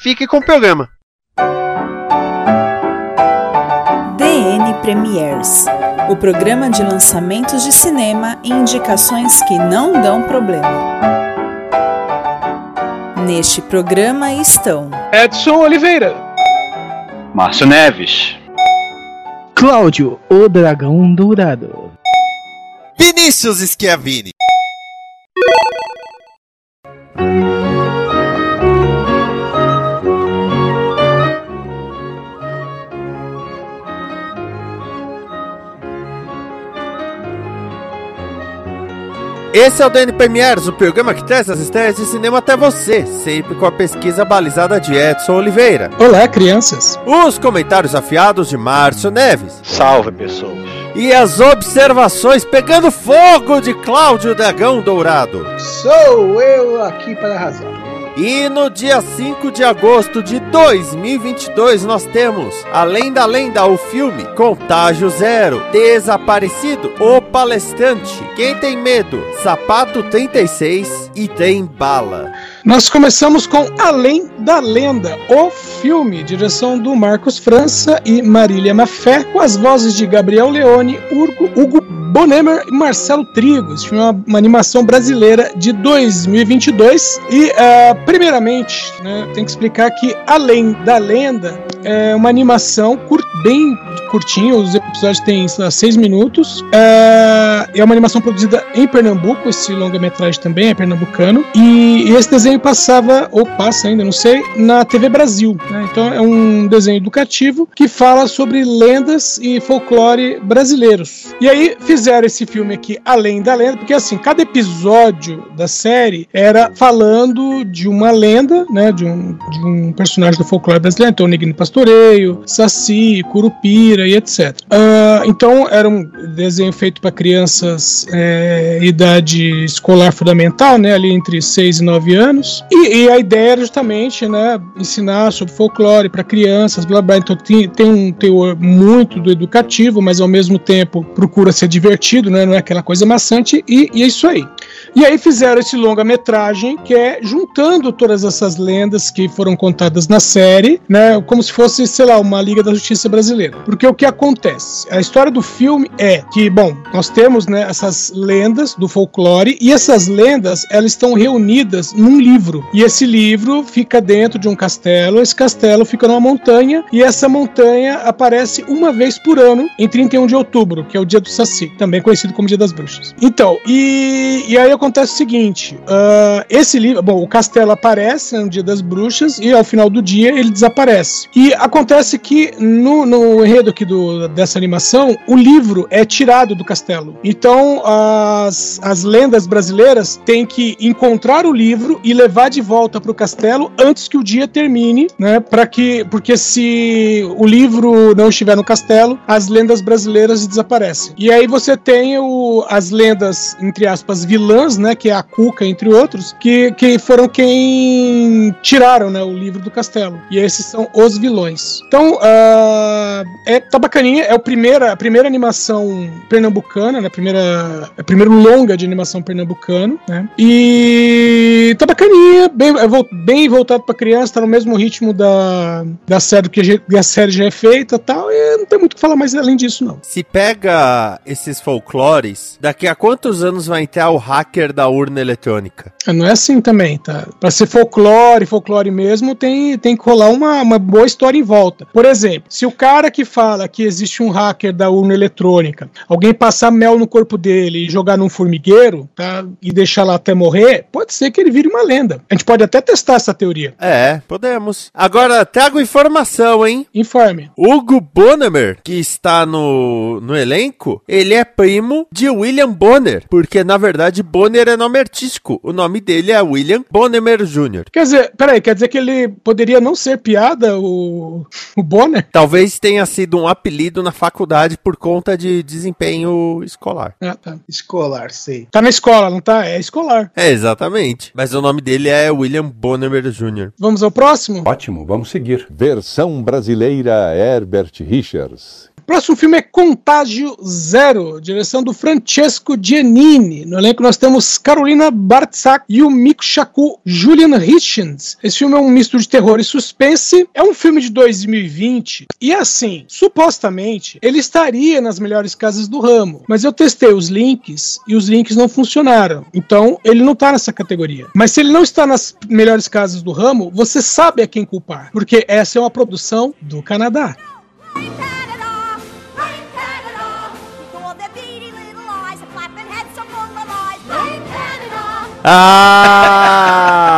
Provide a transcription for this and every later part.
fique com o programa. DN Premiers o programa de lançamentos de cinema e indicações que não dão problema. Neste programa estão Edson Oliveira, Márcio Neves, Cláudio, o Dragão Dourado, Vinícius Schiavini. Esse é o DN Premiers, o programa que traz as estreias de cinema até você, sempre com a pesquisa balizada de Edson Oliveira. Olá, crianças. Os comentários afiados de Márcio Neves. Salve, pessoas. E as observações pegando fogo de Cláudio Dragão Dourado. Sou eu aqui para arrasar. E no dia 5 de agosto de 2022 nós temos, além da lenda, o filme Contágio Zero, Desaparecido, O Palestrante, Quem Tem Medo, Sapato 36 e Tem Bala. Nós começamos com Além da Lenda, o filme, direção do Marcos França e Marília Maffé, com as vozes de Gabriel Leone, Hugo, Hugo Bonemer e Marcelo Trigos. Filme é uma, uma animação brasileira de 2022. E, uh, primeiramente, né, tem que explicar que Além da Lenda é uma animação bem curtinha, os episódios têm seis minutos. É, é uma animação produzida em Pernambuco, esse longa-metragem também é pernambucano. E, esse desenho passava, ou passa ainda, não sei, na TV Brasil. Né? Então é um desenho educativo que fala sobre lendas e folclore brasileiros. E aí fizeram esse filme aqui, Além da Lenda, porque assim, cada episódio da série era falando de uma lenda, né, de um, de um personagem do folclore brasileiro, então Neguinho Pastoreio, Saci, Curupira e etc. Uh, então era um desenho feito para crianças é, idade escolar fundamental, né, ali entre 6 e 9 anos, e, e a ideia era justamente, né, ensinar sobre folclore para crianças, blá blá, então tem, tem um teor muito do educativo, mas ao mesmo tempo procura ser divertido, né, não é aquela coisa maçante, e, e é isso aí. E aí fizeram esse longa-metragem que é juntando todas essas lendas que foram contadas na série, né, como se fosse, sei lá, uma Liga da Justiça brasileira. Porque o que acontece? A história do filme é que, bom, nós temos, né, essas lendas do folclore e essas lendas, elas estão reunidas num livro. E esse livro fica dentro de um castelo, esse castelo fica numa montanha e essa montanha aparece uma vez por ano em 31 de outubro, que é o dia do Saci, também conhecido como Dia das Bruxas. Então, e, e aí acontece o seguinte: uh, esse livro, bom, o castelo aparece no Dia das Bruxas e ao final do dia ele desaparece. E acontece que no, no enredo aqui do, dessa animação, o livro é tirado do castelo. Então as, as lendas brasileiras têm que encontrar o livro e levar de volta para o castelo antes que o dia termine, né? Para que, porque se o livro não estiver no castelo, as lendas brasileiras desaparecem. E aí você tem o, as lendas entre aspas vilãs né, que é a Cuca, entre outros, que, que foram quem tiraram né, o livro do castelo. E esses são os vilões. Então, uh, é, tá bacaninha, é a primeira, a primeira animação pernambucana, né, a primeira, a primeiro longa de animação pernambucano, né, e tá bacaninha, bem, é bem voltado pra criança, tá no mesmo ritmo da, da série que a série já é feita tal, e não tem muito o que falar mais além disso, não. Se pega esses folclores, daqui a quantos anos vai entrar o hacker hacker da urna eletrônica. Não é assim também, tá? Pra ser folclore, folclore mesmo, tem, tem que rolar uma, uma boa história em volta. Por exemplo, se o cara que fala que existe um hacker da urna eletrônica, alguém passar mel no corpo dele e jogar num formigueiro, tá? E deixar lá até morrer, pode ser que ele vire uma lenda. A gente pode até testar essa teoria. É, podemos. Agora, trago informação, hein? Informe. Hugo Bonnemer, que está no, no elenco, ele é primo de William Bonner, porque na verdade Bonner é nome artístico. O nome dele é William Bonnemer Jr. Quer dizer, peraí, quer dizer que ele poderia não ser piada, o, o Bonner? Talvez tenha sido um apelido na faculdade por conta de desempenho escolar. Ah, tá. Escolar, sei. Tá na escola, não tá? É escolar. É, exatamente. Mas o nome dele é William Bonnemer Jr. Vamos ao próximo? Ótimo, vamos seguir. Versão brasileira Herbert Richards. Próximo filme é Contágio Zero, direção do Francesco Giannini. No elenco nós temos Carolina Bartzak, Yumiko Shaku, Julian Hitchens. Esse filme é um misto de terror e suspense. É um filme de 2020 e assim, supostamente, ele estaria nas melhores casas do ramo. Mas eu testei os links e os links não funcionaram. Então, ele não tá nessa categoria. Mas se ele não está nas melhores casas do ramo, você sabe a quem culpar, porque essa é uma produção do Canadá. 啊。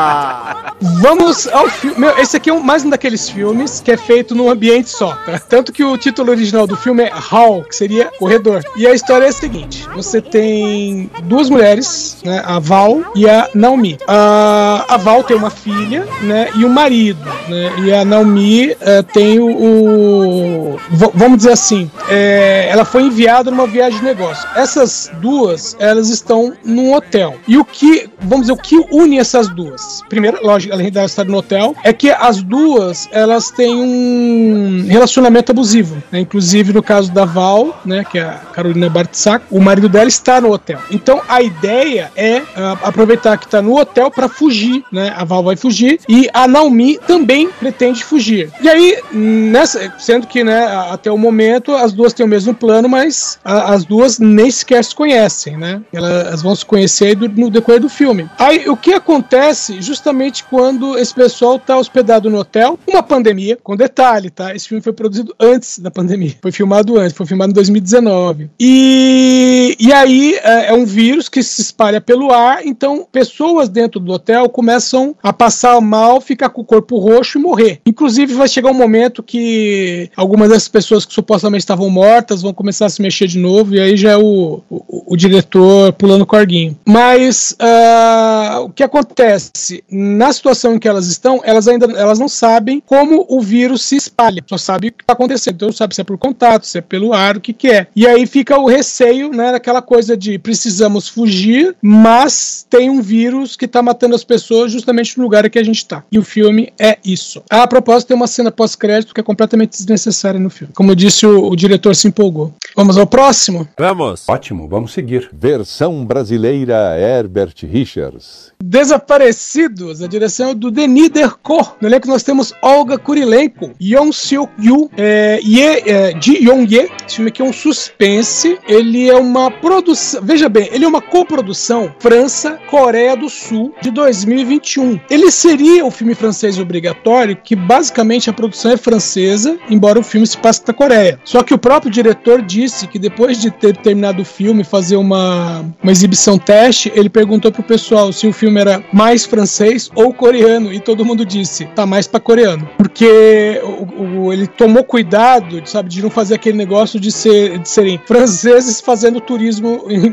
Vamos ao filme. Meu, esse aqui é mais um daqueles filmes que é feito num ambiente só, tá? Tanto que o título original do filme é Hall, que seria corredor. E a história é a seguinte: você tem duas mulheres, né? A Val e a Naomi. A, a Val tem uma filha, né? E um marido, né? E a Naomi eh, tem o. o- vamos dizer assim, eh, ela foi enviada numa viagem de negócio. Essas duas, elas estão num hotel. E o que, vamos dizer, o que une essas duas? Primeiro, lógico, além delas estar no hotel, é que as duas, elas têm um relacionamento abusivo. né? Inclusive, no caso da Val, né, que é a Carolina Bartzak, o marido dela está no hotel. Então, a ideia é ah, aproveitar que está no hotel para fugir, né? A Val vai fugir e a Naomi também pretende fugir. E aí, nessa, sendo que, né, até o momento as duas têm o mesmo plano, mas a- as duas nem sequer se conhecem, né? Elas vão se conhecer no decorrer do filme. Aí, o que acontece justamente quando esse pessoal tá hospedado no hotel? Uma pandemia, com detalhe, tá? Esse filme foi produzido antes da pandemia. Foi filmado antes, foi filmado em 2019. E, e aí é, é um vírus que se espalha pelo ar, então pessoas dentro do hotel começam a passar mal, ficar com o corpo roxo e morrer. Inclusive vai chegar um momento que algumas dessas pessoas que supostamente estavam mortas vão começar a se mexer de novo, e aí já é o, o, o diretor pulando corguinho. Mas ah, o que acontece? Na situação em que elas estão, elas ainda elas não sabem como o vírus se espalha, só sabe o que está acontecendo. Então não sabe se é por contato, se é pelo ar, o que, que é. E aí fica o receio, né, daquela coisa de precisamos fugir, mas tem um vírus que está matando as pessoas justamente no lugar que a gente está. E o filme é isso. A propósito, tem uma cena pós-crédito que é completamente desnecessária no filme. Como disse, o, o diretor se empolgou. Vamos ao próximo? Vamos. Ótimo, vamos seguir. Versão brasileira Herbert Richards. Desaparecidos, a direção é do Denis Derko. No elenco nós temos Olga Kurilenko, Yeon Seok Yu, é, Ye, é, Ji Yong Ye. Esse filme aqui é um suspense. Ele é uma produção. Veja bem, ele é uma coprodução França-Coreia do Sul de 2021. Ele seria o filme francês obrigatório, que basicamente a produção é francesa, embora o filme se passe na Coreia. Só que o próprio diretor disse que depois de ter terminado o filme, fazer uma, uma exibição teste, ele perguntou pro pessoal se o filme era mais francês ou coreano, e todo mundo disse, tá mais pra coreano. Porque o- o- ele tomou cuidado, sabe, de não fazer aquele negócio de, ser, de serem franceses fazendo turismo em-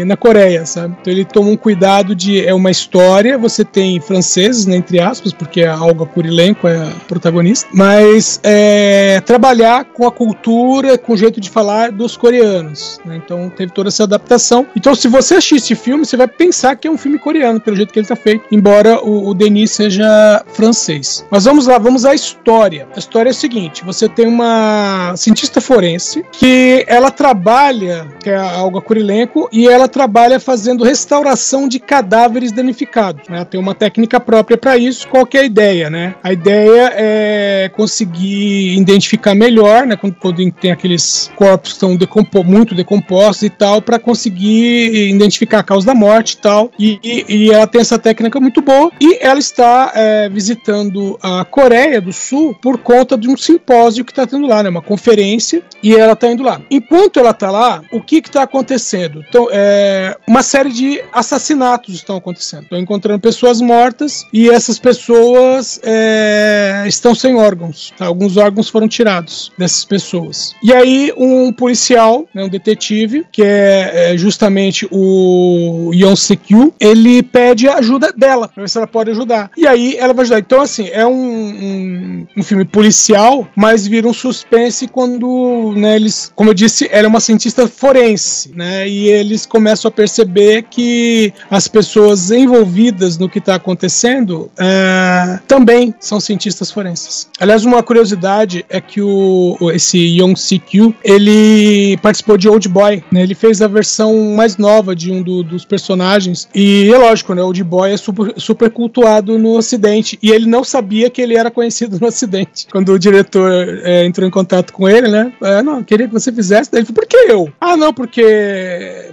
em- na Coreia, sabe? Então ele tomou um cuidado de, é uma história, você tem franceses, né, entre aspas, porque a Olga Kurilenko é a protagonista, mas é, trabalhar com a cultura, com o jeito de falar dos coreanos, né? Então teve toda essa adaptação. Então se você assistir esse filme, você vai pensar que é um filme coreano, pelo jeito que ele tá feito, embora o, o Denis seja francês. Mas vamos lá, vamos à história. A história é a seguinte: você tem uma cientista forense que ela trabalha, que é a Kurilenko, e ela trabalha fazendo restauração de cadáveres danificados. né? Ela tem uma técnica própria para isso. Qual que é a ideia, né? A ideia é conseguir identificar melhor, né? Quando, quando tem aqueles corpos que estão decompo muito decompostos e tal, para conseguir identificar a causa da morte e tal. E, e- e ela tem essa técnica muito boa. E ela está é, visitando a Coreia do Sul por conta de um simpósio que está tendo lá, né? Uma conferência, e ela está indo lá. Enquanto ela está lá, o que está acontecendo? Então, é, uma série de assassinatos estão acontecendo. Estão encontrando pessoas mortas e essas pessoas é, estão sem órgãos. tá? Alguns órgãos foram tirados dessas pessoas. E aí, um policial, né, um detetive, que é, é justamente o Yeon Sekyu, ele pede a ajuda dela, pra ver se ela pode ajudar. E aí ela vai ajudar. Então, assim, é um, um, um filme policial, mas vira um suspense quando, né, eles, como eu disse, ela é uma cientista forense, né? E eles começam a perceber que as pessoas envolvidas no que está acontecendo é, também são cientistas forenses. Aliás, uma curiosidade é que o, esse Young Si-kyu, ele participou de Old Boy, né? Ele fez a versão mais nova de um do- dos personagens. E é lógico, né? Old Boy é super, super cultuado no Ocidente. E ele não sabia que ele era conhecido no Ocidente. Quando o diretor é, entrou em contato com ele, né? É, não, eu queria que você fizesse. Daí Ele falou, por que eu? Ah, não, porque.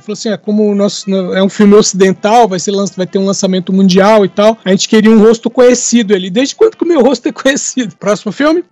Falou assim: é, como o nosso é um filme ocidental, vai, ser, vai ter um lançamento mundial e tal. A gente queria um rosto conhecido. Ele, desde quando que o meu rosto é conhecido? Próximo filme?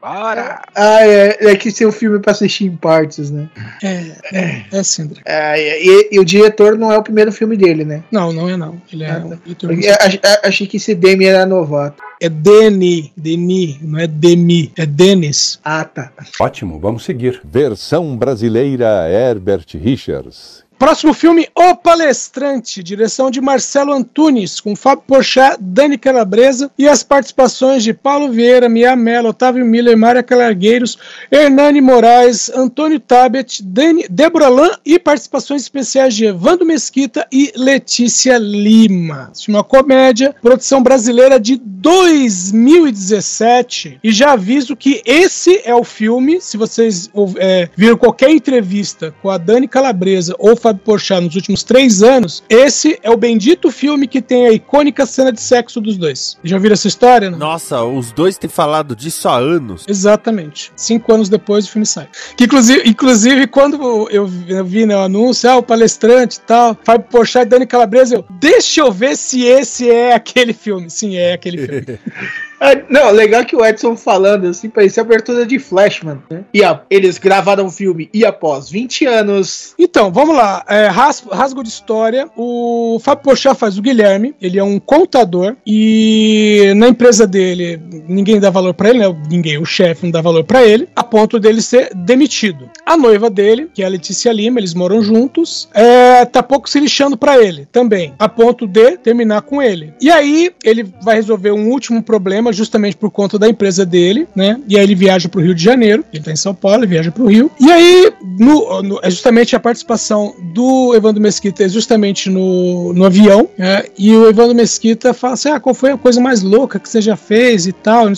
Bora! Ah, é, é que tem um filme pra assistir em partes, né? É, é, é Sindra. É, e, e o diretor não é o primeiro filme dele, né? Não, não é não. Ele é Ah, um tá. diretor a- achei que esse Demi era novato. É Deni, Deni, não é Demi, é Denis. Ah, tá. Ótimo, vamos seguir. Versão brasileira Herbert Richards. Próximo filme, O Palestrante, direção de Marcelo Antunes, com Fábio Porchat, Dani Calabresa e as participações de Paulo Vieira, Mia Mello, Otávio Miller, Mária Calargueiros, Hernani Moraes, Antônio Tabet, Dani, Débora Lan e participações especiais de Evandro Mesquita e Letícia Lima. Uma comédia, produção brasileira de 2017. E já aviso que esse é o filme, se vocês é, viram qualquer entrevista com a Dani Calabresa ou Fábio Porchat nos últimos três anos, esse é o bendito filme que tem a icônica cena de sexo dos dois. Já ouviram essa história? Não? Nossa, os dois têm falado disso há anos. Exatamente. Cinco anos depois o filme sai. Que inclusive, inclusive quando eu vi, vi né, o anúncio, ah, o palestrante e tal, Fábio Porchat e Dani Calabresa, eu, deixa eu ver se esse é aquele filme. Sim, é aquele filme. Ah, não, legal que o Edson falando assim, parecia abertura de Flashman, né? E a- eles gravaram o filme e após 20 anos. Então, vamos lá. É, ras- rasgo de história. O Fábio Porchat faz o Guilherme. Ele é um contador. E na empresa dele, ninguém dá valor pra ele, né? Ninguém, o chefe não dá valor pra ele, a ponto dele ser demitido. A noiva dele, que é a Letícia Lima, eles moram juntos, é, tá pouco se lixando pra ele também, a ponto de terminar com ele. E aí, ele vai resolver um último problema, justamente por conta da empresa dele, né? E aí ele viaja pro Rio de Janeiro. Ele tá em São Paulo, ele viaja pro Rio. E aí, no, no- é justamente a participação do Evandro Mesquita é justamente no, no avião. né? E o Evandro Mesquita fala assim: ah, qual foi a coisa mais louca que você já fez e tal.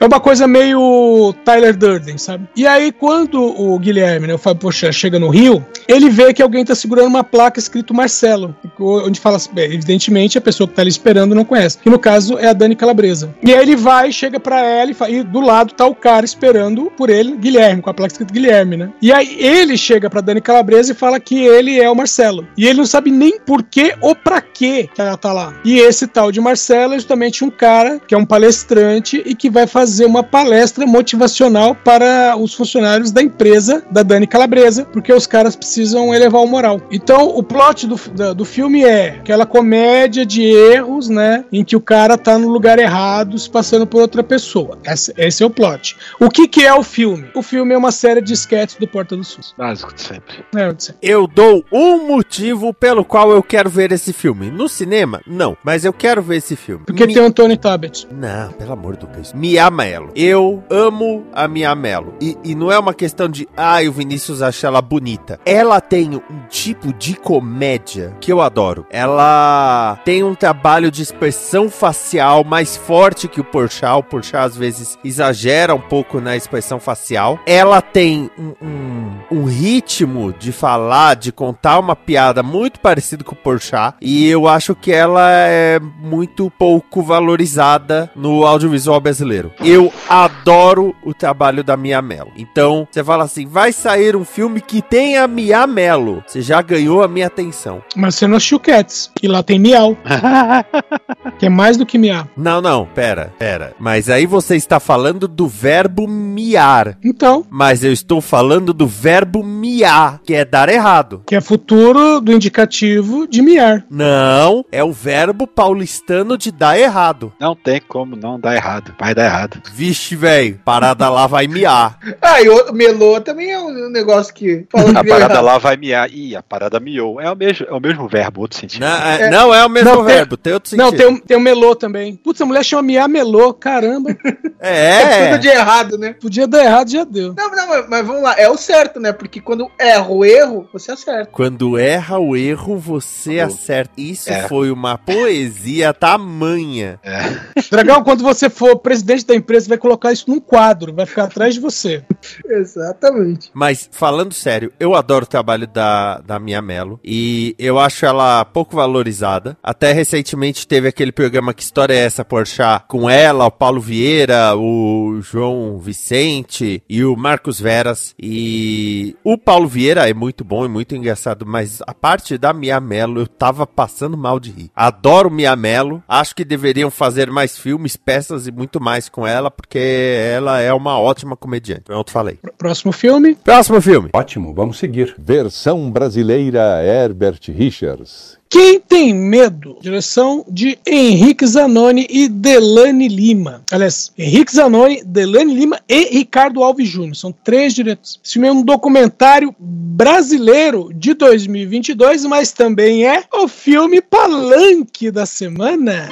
É uma coisa meio Tyler Durden, sabe? E aí, quando o Guilherme, né, o Fábio Pochá, chega no Rio, ele vê que alguém tá segurando uma placa escrito Marcelo, onde fala evidentemente a pessoa que tá ali esperando não conhece, que no caso é a Dani Calabresa. E aí ele vai, chega pra ela e, fa- e do lado tá o cara esperando por ele, Guilherme, com a placa escrito Guilherme, né? E aí ele chega pra Dani Calabresa e fala que ele é o Marcelo. E ele não sabe nem por que ou pra que que ela tá lá. E esse tal de Marcelo é justamente um cara que é um palestrante e que vai fazer uma palestra motivacional para os funcionários da empresa da Dani Calabresa, porque os caras precisam elevar o moral. Então, o plot do, da- do filme é aquela comédia de erros, né? Em que o cara tá no lugar errado, se passando por outra pessoa. Esse, esse é o plot. O que, que é o filme? O filme é uma série de sketches do Porta do SUS. Básico de sempre. É, eu disse. Eu dou um motivo pelo qual eu quero ver esse filme. No cinema, não. Mas eu quero ver esse filme. Porque Mi- tem o Antônio Tabet. Não, pelo amor de Deus. Mia Mello. Eu amo a Mia Mello. E, e não é uma questão de, ai, o Vinícius acha ela bonita. Ela tem um tipo de comédia que eu adoro. Ela tem um trabalho de expressão facial mais forte que o Porchat. O Porchat às vezes exagera um pouco na expressão facial. Ela tem um, um, um ritmo de falar, de contar uma piada muito parecido com o Porchat. E eu acho que ela é muito pouco valorizada no audiovisual brasileiro. Eu adoro o trabalho da Mia Mello. Então, você fala assim, vai sair um filme que tem a Mia Mello. Você já ganhou a minha atenção. Mas você não assistiu Cats. E lá tem miau. que é mais do que miau. Não, não, pera, pera. Mas aí você está falando do verbo miar. Então, Mas eu estou falando do verbo miar, que é dar errado. que é futuro do indicativo de miar. Não, é o verbo paulistano de dar errado. Não tem como não dar errado. Vai dar errado. Vixe, velho, parada lá vai miar. Ah, e o melô também é um negócio que. A parada errado. lá vai miar. Ih, a parada miou. É o mesmo, é o mesmo verbo, outro sentido. Não é, não é o mesmo Não, tem- verbo, tem outro sentido. Não, tem, um- tem o melô também. Putz, a mulher chama miar melô. Caramba. É tudo É, de errado, né? Podia dar errado, já deu. Não, não, mas, mas vamos lá, é o certo, né? Porque quando erra o erro, você acerta. quando erra o erro, você acerta. Isso É. foi uma poesia tamanha. Dragão, quando você for presidente da empresa, vai colocar isso num quadro, vai ficar atrás de você. Exatamente. Mas, falando sério, eu adoro o trabalho da, da Mia Mello e eu acho ela pouco valorizada. Até recentemente teve aquele programa Que História é Essa, Porchat, com ela, o Paulo Vieira, o João Vicente e o Marcos Veras. E o Paulo Vieira é muito bom e muito engraçado, mas a parte da Mia Mello eu tava passando mal de rir. Adoro Mia Mello, acho que deveriam fazer mais filmes, peças e muito mais com ela, porque ela é uma ótima comediante. Pronto, falei. Próximo filme. Próximo filme. Ótimo, vamos seguir. Versão brasileira Herbert Richards. Quem tem medo? Direção de Henrique Zanoni e Delane Lima. Aliás, Henrique Zanoni, Delane Lima e Ricardo Alves Júnior. São três diretores. Esse filme é um documentário brasileiro de 2022, mas também é o filme palanque da semana.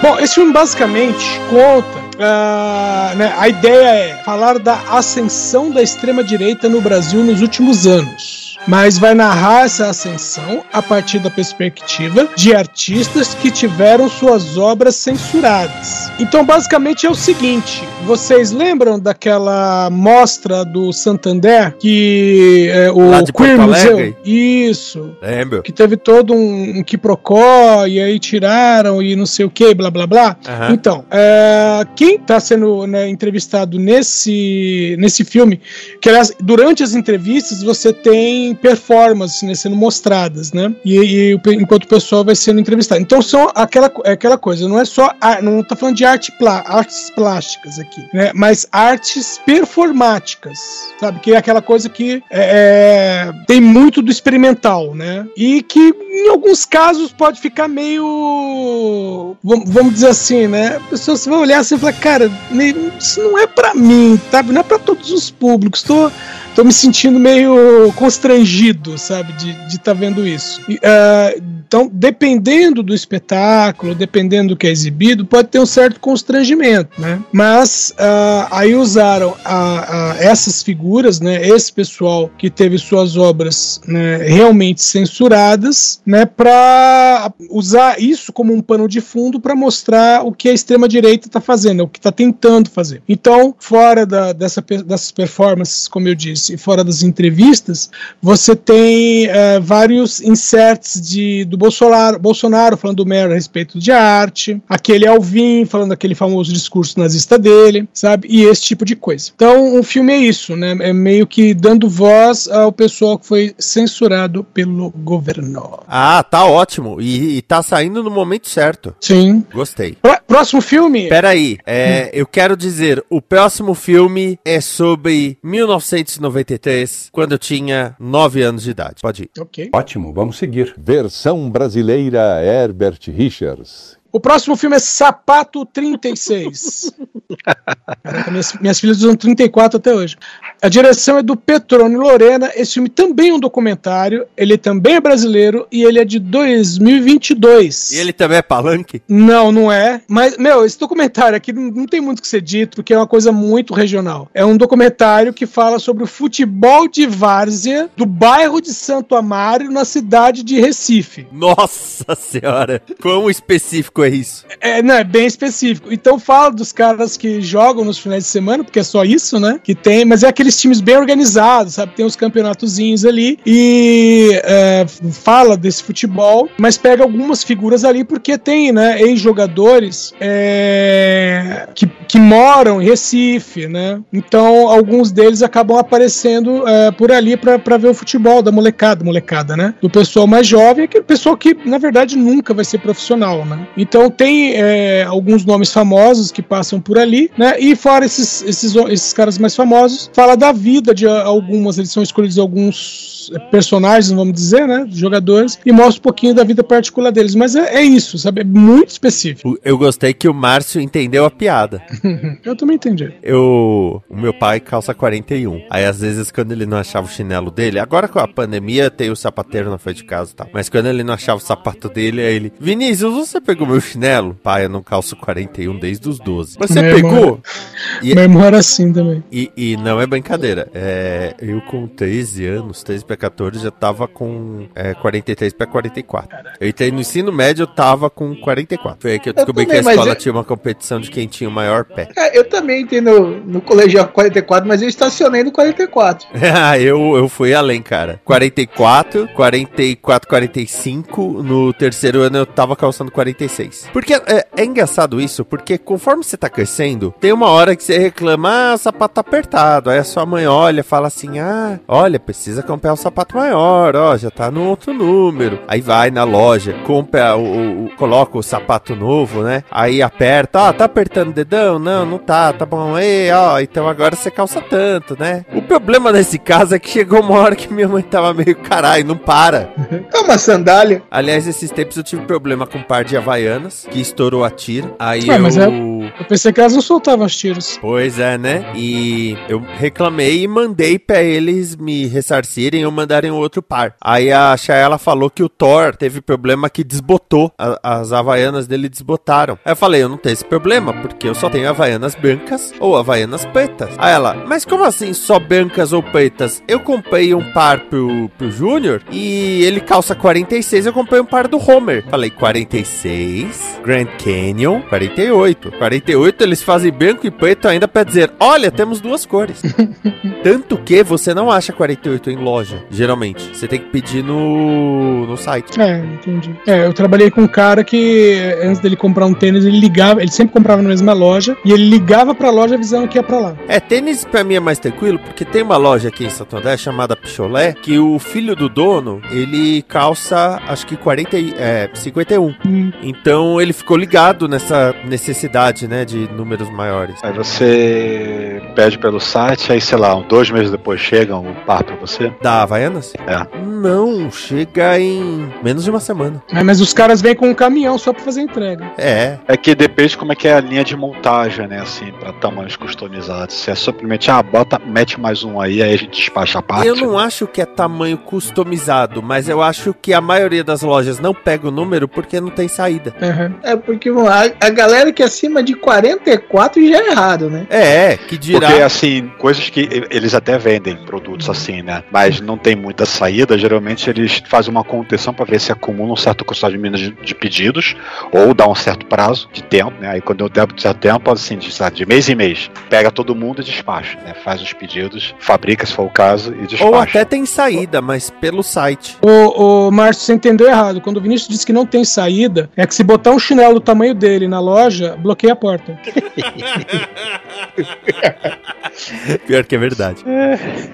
Bom, esse filme basicamente conta. ah, né, a ideia é falar da ascensão da extrema-direita no Brasil nos últimos anos. Mas vai narrar essa ascensão a partir da perspectiva de artistas que tiveram suas obras censuradas. Então, basicamente é o seguinte: vocês lembram daquela mostra do Santander que é, o Lá de Queer Porto Museu? Alegre? Isso Lembro. que teve todo um, um quiprocó e aí tiraram e não sei o que, blá blá blá. Aham. Então, é, quem está sendo né, entrevistado nesse, nesse filme, que aliás, durante as entrevistas você tem performances né, sendo mostradas, né? E, e enquanto o pessoal vai sendo entrevistado. Então são aquela, é aquela coisa, não é só, não tá falando de arte plá- artes plásticas aqui, né? Mas artes performáticas, sabe? Que é aquela coisa que é, é, tem muito do experimental, né? E que em alguns casos pode ficar meio, vam- vamos dizer assim, né? A pessoa você vai olhar assim e falar, cara, isso não é pra mim, sabe? Não é pra todos os públicos. Tô tô me sentindo meio constrangido, sabe, de estar de tá vendo isso. E, ah, então, dependendo do espetáculo, dependendo do que é exibido, pode ter um certo constrangimento, né? Mas ah, aí usaram a- a essas figuras, né? Esse pessoal que teve suas obras né, realmente censuradas, né? Para usar isso como um pano de fundo para mostrar o que a extrema direita está fazendo, o que está tentando fazer. Então, fora da- dessa, dessas performances, como eu disse, e fora das entrevistas, você tem eh, vários inserts de, do Bolsonaro, Bolsonaro falando do Mero a respeito de arte, aquele Alvin falando aquele famoso discurso nazista dele, sabe? E esse tipo de coisa. Então, o filme é isso, né? É meio que dando voz ao pessoal que foi censurado pelo governo. Ah, tá ótimo. E, e tá saindo no momento certo. Sim. Gostei. Pró- Próximo filme? Peraí, é, eu quero dizer, o próximo filme é sobre 1993, quando eu tinha 9 anos de idade. Pode ir. Ok. Ótimo, vamos seguir. Versão brasileira Herbert Richards. O próximo filme é Sapato 36. Caraca, minhas, minhas filhas usam 34 até hoje. A direção é do Petrônio Lorena. Esse filme também é um documentário. Ele também é brasileiro e ele é de 2022. E ele também é palanque? Não, não é. Mas, meu, esse documentário aqui não, não tem muito o que ser dito, porque é uma coisa muito regional. É um documentário que fala sobre o futebol de várzea do bairro de Santo Amaro, na cidade de Recife. Nossa senhora! Quão específico é isso? É, não, é bem específico. Então fala dos caras que jogam nos finais de semana, porque é só isso, né? Que tem, mas é aqueles times bem organizados, sabe? Tem uns campeonatozinhos ali e é, fala desse futebol, mas pega algumas figuras ali porque tem, né, ex-jogadores é, que, que moram em Recife, né? Então alguns deles acabam aparecendo é, por ali pra ver o futebol da molecada, molecada, né? Do pessoal mais jovem, aquele pessoal que na verdade nunca vai ser profissional, né? Então tem é, alguns nomes famosos que passam por ali, né? E fora esses, esses, esses caras mais famosos, fala da vida de algumas, eles são escolhidos alguns personagens, vamos dizer, né? Jogadores, e mostra um pouquinho da vida particular deles. Mas é, é isso, sabe? É muito específico. Eu gostei que o Márcio entendeu a piada. Eu também entendi. Eu. O meu pai calça 41. Aí às vezes, quando ele não achava o chinelo dele, agora com a pandemia tem o sapateiro na frente de casa e tal. Mas quando ele não achava o sapato dele, aí ele. Vinícius, você pegou meu chinelo? Pai, eu não calço 41 desde os 12. Mas você Meu irmão- pegou? E- Meu irmão era assim também. E, e não é brincadeira. É, eu com 13 anos, 13 pra 14, já tava com é, 43 pra 44. Eu entrei no ensino médio, eu tava com 44. Foi aí que eu descobri também, que a escola eu- tinha uma competição de quem tinha o maior pé. É, eu também entrei no, no colegial 44, mas eu estacionei no 44. Ah, eu, eu fui além, cara. 44, 44, 45. No terceiro ano eu tava calçando 46. Porque é, é engraçado isso, porque conforme você tá crescendo, tem uma hora que você reclama, ah, o sapato tá apertado. Aí a sua mãe olha, fala assim: ah, olha, precisa comprar um sapato maior, ó, já tá no outro número. Aí vai na loja, compra o, o- o- coloca o sapato novo, né? Aí aperta, ó, tá apertando o dedão? Não, não tá, tá bom. Ei, ó, então agora você calça tanto, né? O problema nesse caso é que chegou uma hora que minha mãe tava meio, caralho, não para. É uma sandália. Aliás, esses tempos eu tive problema com um par de havaianas, que estourou a tiro. Aí Ah, eu... Eu pensei que elas não soltavam os tiros. Pois é, né? E eu reclamei e mandei pra eles me ressarcirem ou mandarem outro par. Aí a Shaela falou que o Thor teve problema que desbotou. A- as havaianas dele desbotaram. Aí eu falei, eu não tenho esse problema, porque eu só tenho havaianas brancas ou havaianas pretas. Aí ela, mas como assim só brancas ou pretas? Eu comprei um par pro, pro Júnior e ele calça 46, eu comprei um par do Homer. Falei, 46, Grand Canyon, 48. 48 eles fazem branco e preto ainda pra dizer, olha, temos duas cores. Tanto que você não acha 48 em loja, geralmente. Você tem que pedir no, no site. É, entendi. É, eu trabalhei com um cara que antes dele comprar um tênis, ele ligava, ele sempre comprava na mesma loja e ele ligava pra loja avisando que ia pra lá. É, tênis pra mim é mais tranquilo, porque tem uma loja aqui em Santo André chamada Picholé, que o filho do dono, ele calça, acho que 40, e- é, 51. Hum. Então ele ficou ligado nessa necessidade, né, de números maiores. Aí você pede pelo site, aí sei lá, um, dois meses depois chega um par pra você. Da Havaianas? É. Não, chega em menos de uma semana. É, mas os caras vêm com um caminhão só pra fazer entrega. É. É que depende de como é que é a linha de montagem, né? Assim, pra tamanhos customizados. Se é simplesmente, ah, bota, mete mais um aí, aí a gente despacha a parte. Eu não acho que é tamanho customizado, mas eu acho que a maioria das lojas não pega o número porque não tem saída. Uhum. É porque a galera que é acima de 44 já é errado, né? É, que dirá. Porque, assim, coisas que eles até vendem produtos assim, né? Mas não tem muita saída. Geralmente eles fazem uma contenção para ver se acumula um certo quantidade de, de, de pedidos ou dá um certo prazo de tempo, né? Aí quando eu der um certo tempo, assim, de, sabe, de mês em mês, pega todo mundo e despacha, né? Faz os pedidos, fabrica se for o caso e despacha. Ou até tem saída, mas pelo site. Ô, ô, Márcio, você entendeu errado. Quando o Vinícius disse que não tem saída, é que se botar um chinelo do tamanho dele na loja, bloqueia a porta. Pior que é verdade.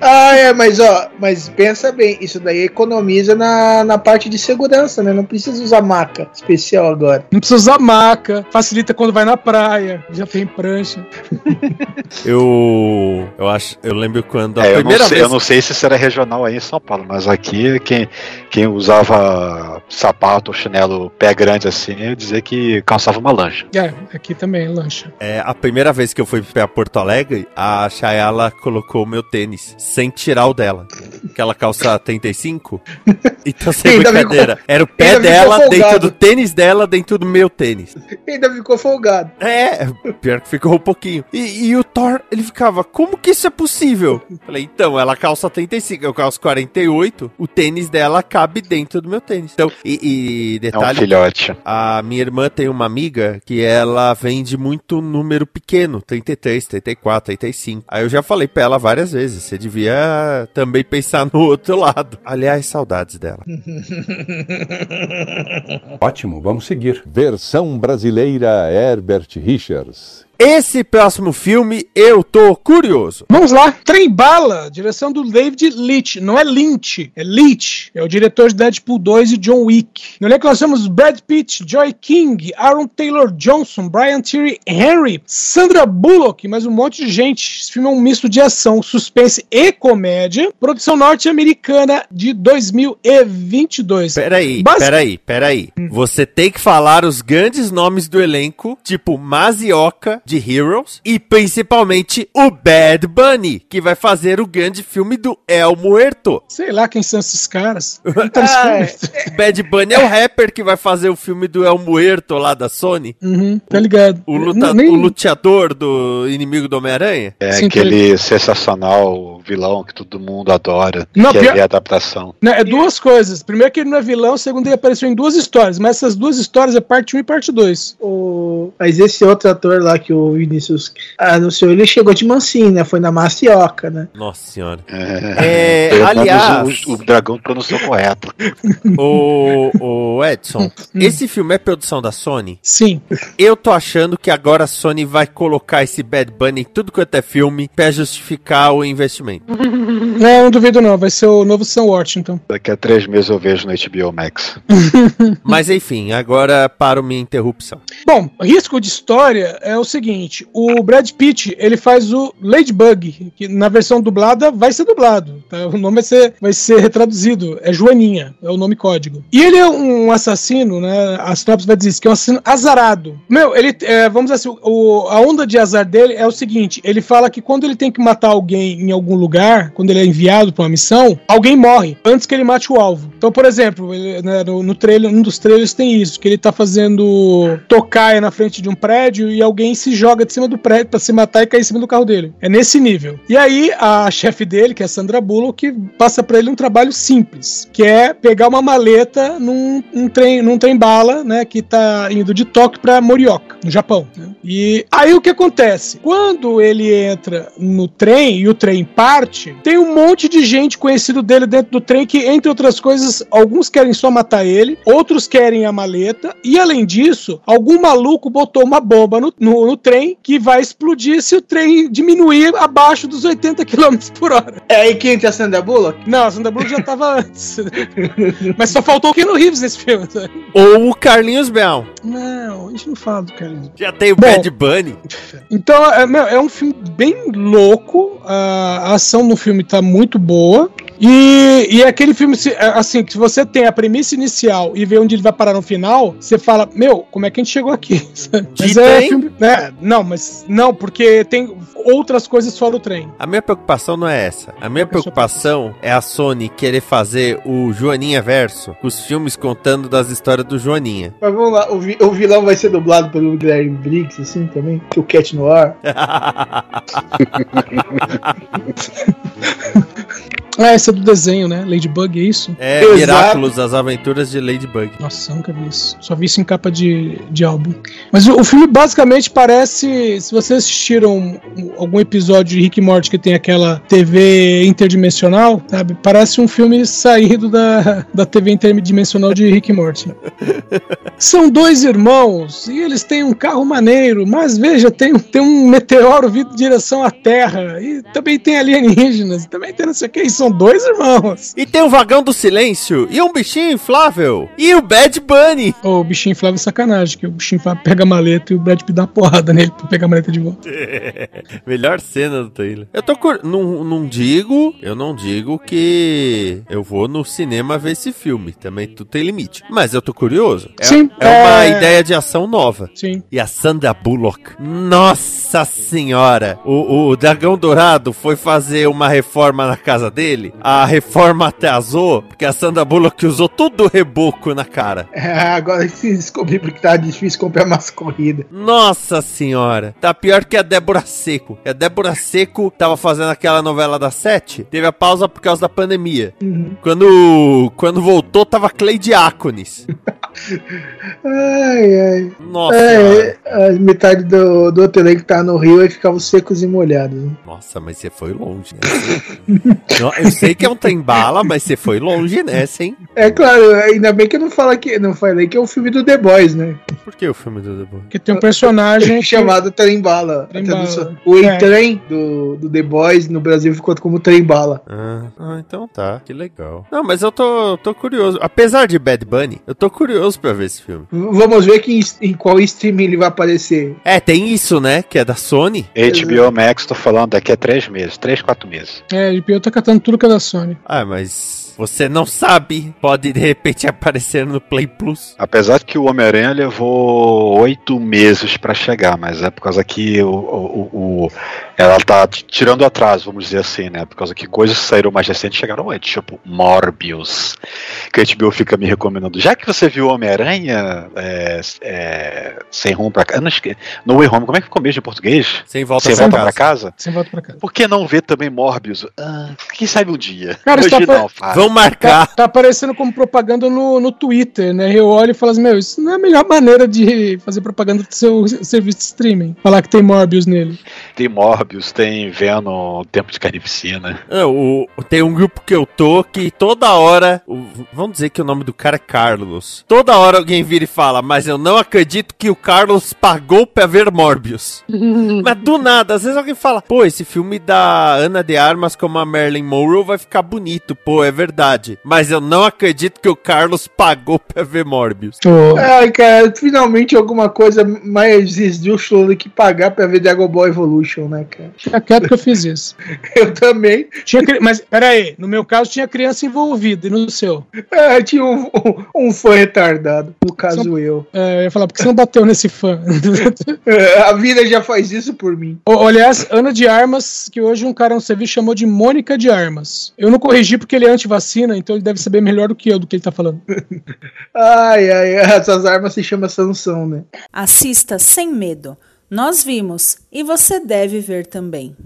Ah, é, mas ó, mas pensa bem, isso daí economiza na, na parte de segurança, né? Não precisa usar maca especial agora. Não precisa usar maca, facilita quando vai na praia, já tem prancha. Eu. Eu acho. Eu lembro quando a É, eu, não primeira sei, vez. eu não sei se isso era regional aí em São Paulo, mas aqui quem, quem usava sapato ou chinelo pé grande assim, ia dizer que calçava uma lancha. É, aqui também, lancha. É, a primeira vez que eu fui pra Porto Alegre, a Chayala colocou o meu tênis sem tirar o dela. Aquela calça 35. Então, sem Ainda brincadeira. Era o pé ficou dela dentro do tênis dela, dentro do meu tênis. Ainda ficou folgado. É, pior que ficou um pouquinho. E, e o Thor, ele ficava, como que isso é possível? Falei, então, ela calça 35, eu calço 48, o tênis dela cabe dentro do meu tênis. Então, e, e É um detalhe, filhote. a minha irmã tem uma amiga que ela vende muito número pequeno, 33, 34, 35. Aí eu já falei pra ela várias vezes, você devia também pensar no outro lado. Aliás, saudades dela. Ótimo, vamos seguir. Versão brasileira Herbert Richards. Esse próximo filme eu tô curioso. Vamos lá. Trem Bala, direção do David Leitch. Não é Lynch, é Leitch. É o diretor de Deadpool 2 e John Wick. No elenco nós temos Brad Pitt, Joy King, Aaron Taylor Johnson, Brian Tyree Henry, Sandra Bullock, mais um monte de gente. Esse filme é um misto de ação, suspense e comédia. Produção norte-americana de 2022. Peraí, Basi- peraí, peraí. Você tem que falar os grandes nomes do elenco, tipo Mazioca de Heroes e principalmente o Bad Bunny, que vai fazer o grande filme do El Muerto. Sei lá quem são esses caras. Então, Ah, filme- Bad Bunny é o rapper que vai fazer o filme do El Muerto lá da Sony. Uhum, tá ligado. O, luta- Nem- o luteador do inimigo do Homem-Aranha? É Sim, aquele sensacional vilão que todo mundo adora. Não, que pior- é a adaptação. Não, é duas coisas. Primeiro que ele não é vilão, segundo ele apareceu em duas histórias, mas essas duas histórias é parte 1 e parte 2. O... Mas esse outro ator lá que o Vinícius anunciou, ele chegou de mansinho, né? Foi na macioca, né? Nossa senhora. É, É, aliás- o, o dragão pronunciou correto. O, o Edson, esse filme é produção da Sony? Sim. Eu tô achando que agora a Sony vai colocar esse Bad Bunny em tudo quanto é filme pra justificar o investimento. Não, não duvido não. Vai ser o novo Sam Washington. Daqui a três meses eu vejo no HBO Max. Mas enfim, agora para minha interrupção. Bom, risco de história é o seguinte: o Brad Pitt ele faz o Ladybug, que na versão dublada vai ser dublado. tá? O nome vai ser, vai ser retraduzido. É Joaninha, é o nome código. E ele é um assassino, né? A sinopse vai dizer isso, que é um assassino azarado. Meu, ele, é, vamos dizer assim, o, a onda de azar dele é o seguinte: ele fala que quando ele tem que matar alguém em algum lugar, quando ele é enviado pra uma missão, alguém morre antes que ele mate o alvo. Então, por exemplo, ele, né, no, no trailer, um dos trailers tem isso, que ele tá fazendo tocaia na frente de um prédio e alguém se joga de cima do prédio pra se matar e cair em cima do carro dele. É nesse nível. E aí, a chefe dele, que é Sandra Bullock, passa pra ele um trabalho simples, que é pegar uma maleta num, um trem, num trem bala, né, que tá indo de Tóquio pra Morioka, no Japão. né? E aí o que acontece? Quando ele entra no trem e o trem parte, tem um monte de gente conhecido dele dentro do trem que, entre outras coisas, alguns querem só matar ele, outros querem a maleta, e além disso, algum maluco botou uma bomba no, no, no trem que vai explodir se o trem diminuir abaixo dos 80 km por hora. É aí que entra a Sandra Bullock? Não, a Sandra Bullock já tava antes. Mas só faltou o Keanu Reeves nesse filme. sabe? Ou o Carlinhos Brown. Não, a gente não fala do Carlinhos. Já tem o Bom. Bad Bunny. Então, é, meu, é um filme bem louco. A, a ação no filme tá muito boa. E, e é aquele filme, é, assim, que se você tem a premissa inicial e vê onde ele vai parar no final, você fala, meu, como é que a gente chegou aqui? mas De é trem? filme. é, não, mas não, porque tem outras coisas fora o trem. A minha preocupação não é essa. A minha preocupação é a Sony querer fazer o Joaninha Verso, com os filmes contando das histórias do Joaninha. Mas vamos lá, o, vi- o vilão vai ser dublado pelo Guilherme Briggs, assim, também? Que o Cat Noir. ハハハハ! Ah, esse é do desenho, né? Ladybug, é isso? É, Exato. Miraculous, as aventuras de Ladybug. Nossa, eu nunca vi isso. Só vi isso em capa de, de álbum. Mas o, o filme basicamente parece. Se vocês assistiram um- algum episódio de Rick e Morty que tem aquela TV interdimensional, sabe? Parece um filme saído da, da TV interdimensional de Rick e Morty. São dois irmãos e eles têm um carro maneiro, mas veja, tem, um- tem um meteoro vindo em direção à Terra e também tem alienígenas, também tem não sei o que, e são são dois irmãos. E tem o Vagão do Silêncio, e um bichinho inflável, e o Bad Bunny. O bichinho inflável é sacanagem, que o bichinho inflável pega a maleta e o Brad Pitt dá uma porrada nele pra pegar a maleta de volta. Melhor cena do trailer. Eu tô cur... não, não digo, eu não digo que eu vou no cinema ver esse filme. Também tudo tem limite. Mas eu tô curioso. É, Sim, é uma é- ideia de ação nova. Sim. E a Sandra Bullock. Nossa senhora! O, o Dragão Dourado foi fazer uma reforma na casa dele. A reforma atrasou, porque a Sandra Bullock usou tudo o reboco na cara. É, agora eu descobri porque tá difícil comprar umas corridas. Nossa senhora, tá pior que a Débora Seco. A Débora Seco tava fazendo aquela novela da Sete, teve a pausa por causa da pandemia. Quando, quando voltou, tava Clay Diáconis. Ai, ai. Nossa, É, a metade do, do outro elenco tá no Rio e ficavam secos e molhados. né? nossa, mas você foi longe, né? Não, eu sei que é um trem bala, mas você foi longe nessa, hein? É claro, ainda bem que eu não, falo que, não falei que é o filme do The Boys, né? Por que o filme do The Boy? Porque tem um personagem que- Chamado Trem Bala. Trem A tradução- Bala. O É. E-Trem do, do The Boys no Brasil ficou como Trem Bala. Ah, ah, então tá, que legal. Não, mas eu tô, tô curioso. Apesar de Bad Bunny, eu tô curioso pra ver esse filme. Vamos ver que, em qual streaming ele vai aparecer. É, tem isso, né? Que é da Sony. HBO Max, tô falando daqui a três meses, três, quatro meses. É, eu tô catando tudo que é da Sony. Ah, mas você não sabe. Pode de repente aparecer no Play Plus. Apesar de que o Homem-Aranha levou oito meses pra chegar, mas é por causa que o, o- o- ela tá tirando atraso, vamos dizer assim, né? Por causa que coisas que saíram mais recentes chegaram antes, tipo Morbius, que a HBO fica me recomendando. Já que você viu Homem-Aranha é, é, sem rumo pra casa, No Way Home, como é que ficou mesmo em português? Sem volta sem pra volta casa. pra casa? Sem volta pra cá. Por que não ver também Morbius? Ah, quem sabe um dia. Cara, Hoje não, Fábio. Tá, marcar. tá aparecendo como propaganda no, no Twitter, né? Eu olho e falo assim, meu, isso não é a melhor maneira de fazer propaganda do seu serviço de streaming. Falar que tem Morbius nele. Tem Morbius, tem Venom, Tempo de Carnificina. É, o- tem um grupo que eu tô que toda hora. o- vamos dizer que o nome do cara é Carlos. Toda hora alguém vira e fala, mas eu não acredito que o Carlos pagou pra ver Morbius. mas do nada, às vezes alguém fala, pô, esse filme da Ana de Armas como a Marilyn Monroe vai ficar bonito. Pô, é verdade. Mas eu não acredito que o Carlos pagou pra ver Morbius. Ai, cara, finalmente alguma coisa mais esdrúxula do que pagar pra ver Dragon Ball Evolution, né, cara? Fica quieto que eu fiz isso. Eu também. Tinha, mas, peraí, no meu caso tinha criança envolvida, e no seu? Ah, tinha um, um, um fã retardado, no caso eu. É, eu ia falar, por que você não bateu nesse fã? É, A vida já faz isso por mim. Ô, Aliás, Ana de Armas, que hoje um cara no serviço chamou de Mônica de Armas. Eu não corrigi porque ele é anti-vacina, então ele deve saber melhor do que eu do que ele tá falando. Ai, ai, essas armas se chamam Sansão, né? Assista sem medo. Nós vimos e você deve ver também.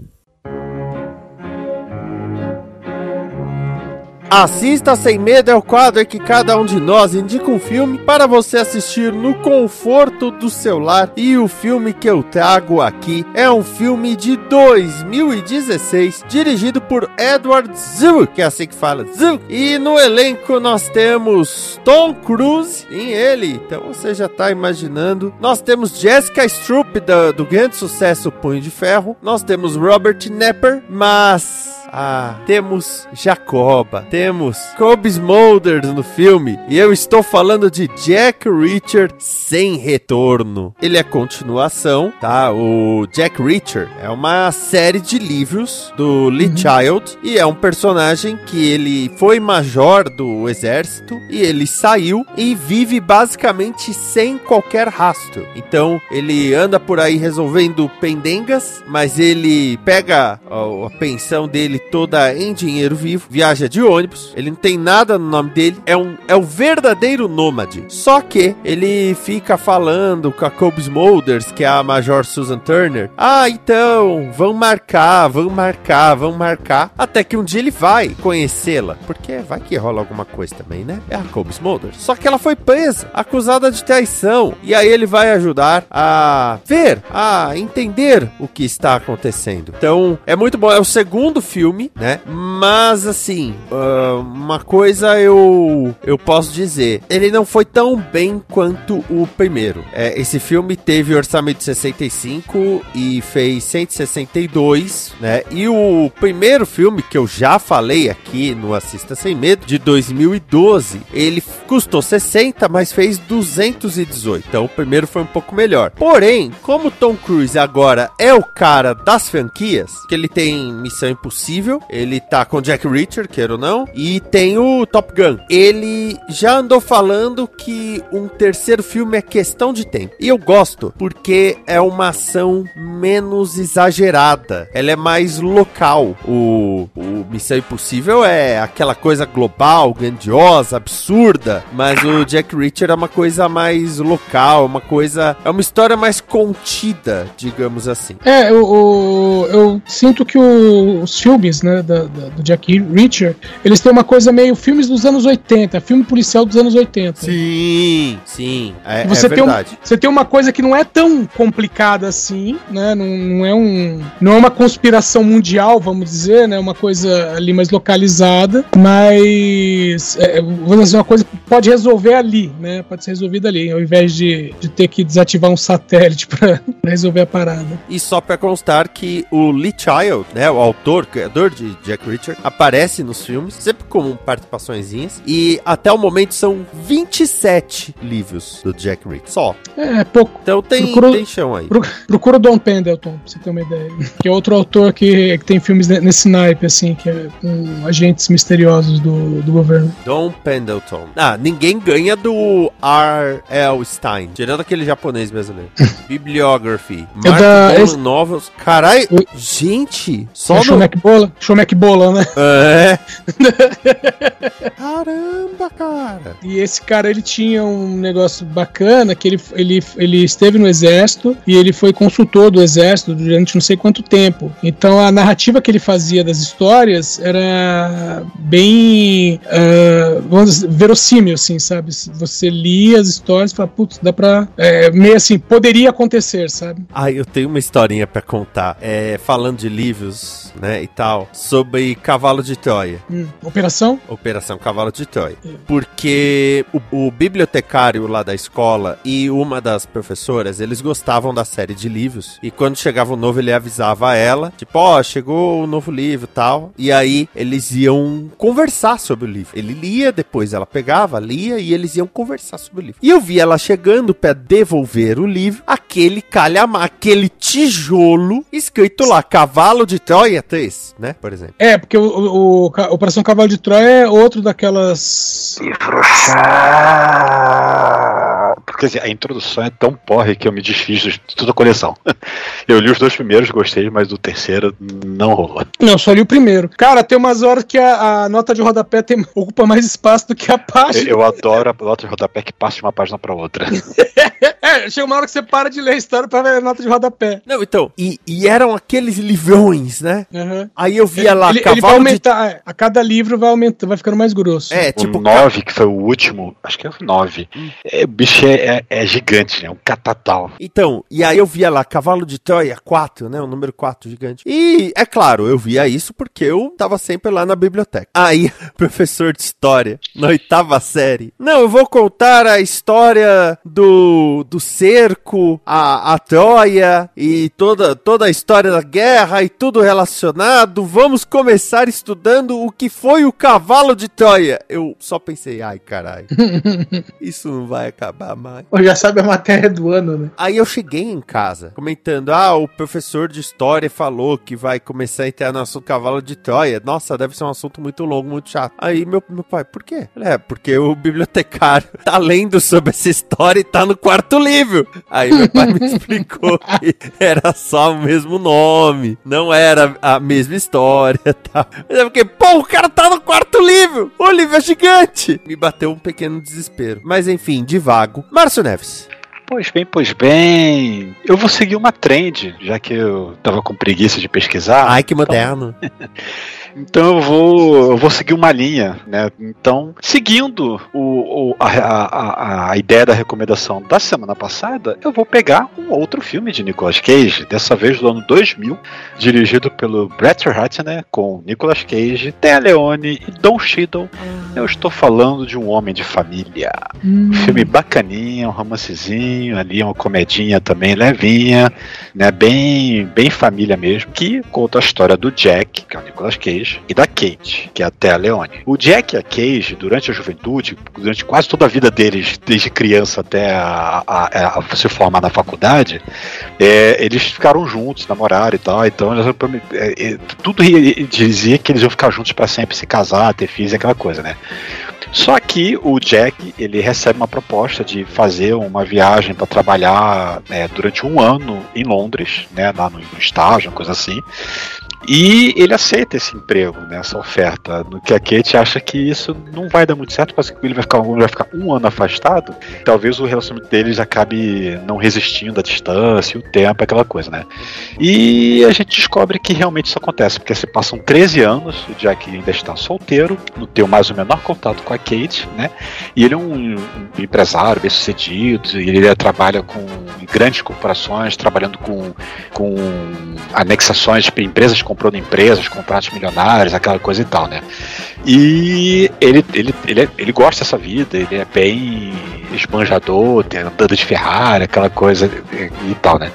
Assista Sem Medo é o quadro em que cada um de nós indica um filme para você assistir no conforto do seu lar. E o filme que eu trago aqui é um filme de 2016, dirigido por Edward Zhu, que é assim que fala, Zhu. E no elenco nós temos Tom Cruise, em ele, então você já tá imaginando. Nós temos Jessica Stroup, da- do grande sucesso Punho de Ferro. Nós temos Robert Nepper, mas... Ah, temos Jacoba, temos Kobe Smulders no filme, e eu estou falando de Jack Reacher sem retorno. Ele é continuação, tá? O Jack Reacher é uma série de livros do Lee Child e é um personagem que ele foi major do exército e ele saiu e vive basicamente sem qualquer rastro. Então ele anda por aí resolvendo pendengas, mas ele pega ó, a pensão dele toda em dinheiro vivo, viaja de ônibus, ele não tem nada no nome dele, é um é o verdadeiro nômade. Só que ele fica falando com a Kobe Smulders, que é a Major Susan Turner. Ah, então, vão marcar, vão marcar, vão marcar, até que um dia ele vai conhecê-la, porque vai que rola alguma coisa também, né? É a Kobe Smulders. Só que ela foi presa, acusada de traição, e aí ele vai ajudar a ver, a entender o que está acontecendo. Então, é muito bom, é o segundo filme filme, né? Mas assim, uma coisa eu eu posso dizer, ele não foi tão bem quanto o primeiro. É, esse filme teve orçamento de 65 e fez 162, né? E o primeiro filme que eu já falei aqui no Assista Sem Medo, de 2012, ele custou 60, mas fez 218. Então o primeiro foi um pouco melhor. Porém, como Tom Cruise agora é o cara das franquias, que ele tem Missão Impossível, ele tá com Jack Reacher, queira ou não, e tem o Top Gun. Ele já andou falando que um terceiro filme é questão de tempo. E eu gosto, porque é uma ação menos exagerada. Ela é mais local. O, o Missão Impossível é aquela coisa global, grandiosa, absurda. Mas o Jack Reacher é uma coisa mais local, uma coisa. É uma história mais contida, digamos assim. É, eu, eu, eu sinto que o- os filmes né, da- da- do Jack Reacher, eles têm uma coisa meio filmes dos anos 80, filme policial dos anos 80. Sim, sim. É, Você, é tem um, verdade. você tem uma coisa que não é tão complicada assim, né? Não, não é um, não é uma conspiração mundial, vamos dizer, né? Uma coisa ali mais localizada, mas é, vamos dizer, uma coisa que pode resolver ali, né? Pode ser resolvida ali, ao invés de, de ter que desativar um satélite pra resolver a parada. E só pra constar que o Lee Child, né, o autor, criador de Jack Reacher, aparece nos filmes, sempre com participaçõezinhas, e até o momento são 27 livros do Jack Reacher, só. É pouco. Então tem, Procura- tem chão aí. Pro- Procura o Don Pendleton, pra você ter uma ideia. Que é outro autor que, que tem filmes ne- nesse naipe, assim, que é com agentes misteriosos do, do governo. Don Pendleton. Ah, ninguém ganha do R.L. Stein, tirando aquele japonês brasileiro. Bibliography. É Mark da- esse- Novels. Carai, Oi. gente, Só é no... McBola, Show McBola, né? É. Caramba, cara. E esse cara, ele tinha um negócio bacana, que ele, ele, ele esteve no exército e ele foi consultor do exército durante não sei quanto tempo. Então a narrativa que ele fazia das histórias era bem ah, vamos dizer, verossímil, assim, sabe? Você lia as histórias e falava, putz, dá pra. é, meio assim, poderia acontecer, sabe? Ah, eu tenho uma historinha pra contar. É, falando de livros, né, e tal, sobre Cavalo de Troia. Hum, operação? Operação Cavalo de Troia. Porque o, o bibliotecário lá da escola e uma das professoras, eles gostavam da série de livros. E quando chegava o novo, ele avisava ela, tipo, ó, chegou o novo livro e tal. E aí eles iam conversar sobre o livro. Ele lia, depois ela pegava, lia e eles iam conversar sobre o livro. E eu vi ela chegando pra devolver o livro, aquele calhamar, aquele tijolo escrito lá, Cavalo de Troia 3, né? Por exemplo. É, porque o, o, o Operação Cavalo de Troia é outro daquelas. Porque assim, a introdução é tão porre que eu me desfiz de toda a coleção. Eu li os dois primeiros, gostei, mas do terceiro não rolou. Não, só li o primeiro. Cara, tem umas horas que a, a nota de rodapé tem, ocupa mais espaço do que a Eu, página. eu adoro a nota de rodapé que passa de uma página pra outra. É, chega uma hora que você para de ler a história pra ver a nota de rodapé. Não, então, e, e eram aqueles livrões, né? Uhum. Aí eu via lá, ele, ele vai cavalo de... aumentar, é, a cada livro vai aumentando, vai ficando mais grosso. É, O tipo, 9, que foi o último, acho que é o 9. É, o é, é- é gigante, né? Um catatal. Então, e aí eu via lá, Cavalo de Troia 4, né? O número 4 gigante. E, é claro, eu via isso porque eu tava sempre lá na biblioteca. Aí, professor de história, na oitava série. Não, eu vou contar a história do, do cerco, a, a Troia e toda, toda a história da guerra e tudo relacionado. Vamos começar estudando o que foi o Cavalo de Troia. Eu só pensei, ai caralho, isso não vai acabar mais. Ou já sabe a matéria do ano, né? Aí eu cheguei em casa, comentando: ah, o professor de história falou que vai começar a entrar no assunto cavalo de Troia. Nossa, deve ser um assunto muito longo, muito chato. Aí meu, meu pai, por quê? Ele, É, porque o bibliotecário tá lendo sobre essa história e tá no quarto livro. Aí meu pai me explicou que era só o mesmo nome, não era a mesma história e tal. Mas é porque, pô, o cara tá no quarto livro! O livro é gigante! Me bateu um pequeno desespero. Mas enfim, de Márcio Neves. Pois bem, pois bem. Eu vou seguir uma trend, já que eu tava com preguiça de pesquisar. Ai, que moderno. Então eu vou, eu vou seguir uma linha, né? Então, seguindo o, o- a, a- a- ideia da recomendação da semana passada, eu vou pegar um outro filme de Nicolas Cage, dessa vez do ano 2000, dirigido pelo Brett Ratner, com Nicolas Cage, Thea Leone e Don Cheadle. Eu estou falando de um homem de família. Um filme bacaninha, um romancezinho ali, uma comedinha também levinha, né? Bem, bem família mesmo, que conta a história do Jack, que é o Nicolas Cage, e da Kate, que é a Thea Leone. O Jack e a Cage, durante a juventude, durante quase toda a vida deles, desde criança até a, a- a se formar na faculdade, é, eles ficaram juntos, namoraram e tal, então eles, é, é, tudo dizia que eles iam ficar juntos para sempre, se casar, ter filhos, aquela coisa, né? Só que o Jack ele recebe uma proposta de fazer uma viagem para trabalhar né, durante um ano em Londres, né, lá no, no estágio, coisa assim. E ele aceita esse emprego, né, essa oferta. No que a Kate acha que isso não vai dar muito certo, porque ele vai ficar, ele vai ficar um ano afastado. Talvez o relacionamento deles acabe não resistindo à distância, o tempo, aquela coisa, né? E a gente descobre que realmente isso acontece, porque se passam 13 anos, o Jack ainda está solteiro, não tem mais o menor contato com a Kate, né? E ele é um, um empresário bem sucedido, ele trabalha com grandes corporações, trabalhando com, com anexações de empresas comprando empresas, contratos milionários, aquela coisa e tal, né? E ele, ele, ele, é- ele gosta dessa vida, ele é bem esbanjador, andando de Ferrari, aquela coisa e, e tal, né?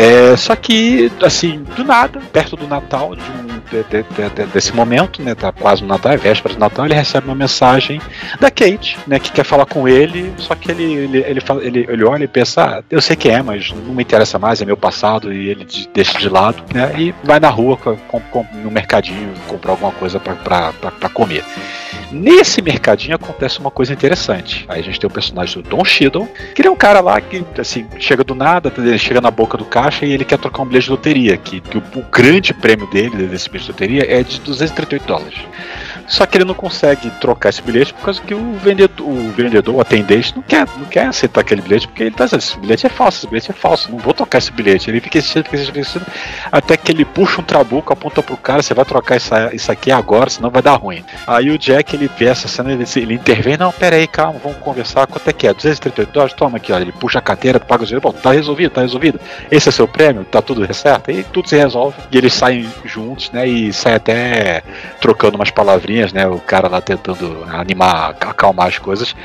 É, só que, assim, do nada, perto do Natal, de um, de- de- de- de- desse momento, né? Tá quase no Natal, é véspera de Natal, ele recebe uma mensagem da Kate, né? Que quer falar com ele, só que ele, ele, ele, fala- ele, ele olha e pensa, ah, eu sei que é, mas não me interessa mais, é meu passado, e ele de- deixa de lado, né? E vai na rua com, com- no mercadinho comprar alguma coisa pra comer. Nesse mercadinho acontece uma coisa interessante. Aí a gente tem o personagem do Don Cheadle, que ele é um cara lá que, assim, chega do nada, ele chega na boca do caixa e ele quer trocar um bilhete de loteria, que, que o, o grande prêmio dele, desse bilhete de loteria, é de 238 dólares. Só que ele não consegue trocar esse bilhete por causa que o vendedor, o vendedor, o atendente, não quer, não quer aceitar aquele bilhete, porque ele tá dizendo, esse bilhete é falso, esse bilhete é falso, não vou trocar esse bilhete. Ele fica insistindo, fica insistindo, até que ele puxa um trabuco, aponta pro cara, você vai trocar essa, isso aqui agora, senão vai dar ruim. Aí o Jack, ele vê essa cena, ele, ele intervém, não, pera aí, calma, vamos conversar, quanto é que é? 238 dólares? Toma aqui, ó, ele puxa a carteira, paga o dinheiro, bom, tá resolvido, tá resolvido. Esse é seu prêmio, tá tudo certo? E tudo se resolve, e eles saem juntos, né, e saem até trocando umas palavrinhas, né, o cara lá tentando animar, acalmar as coisas.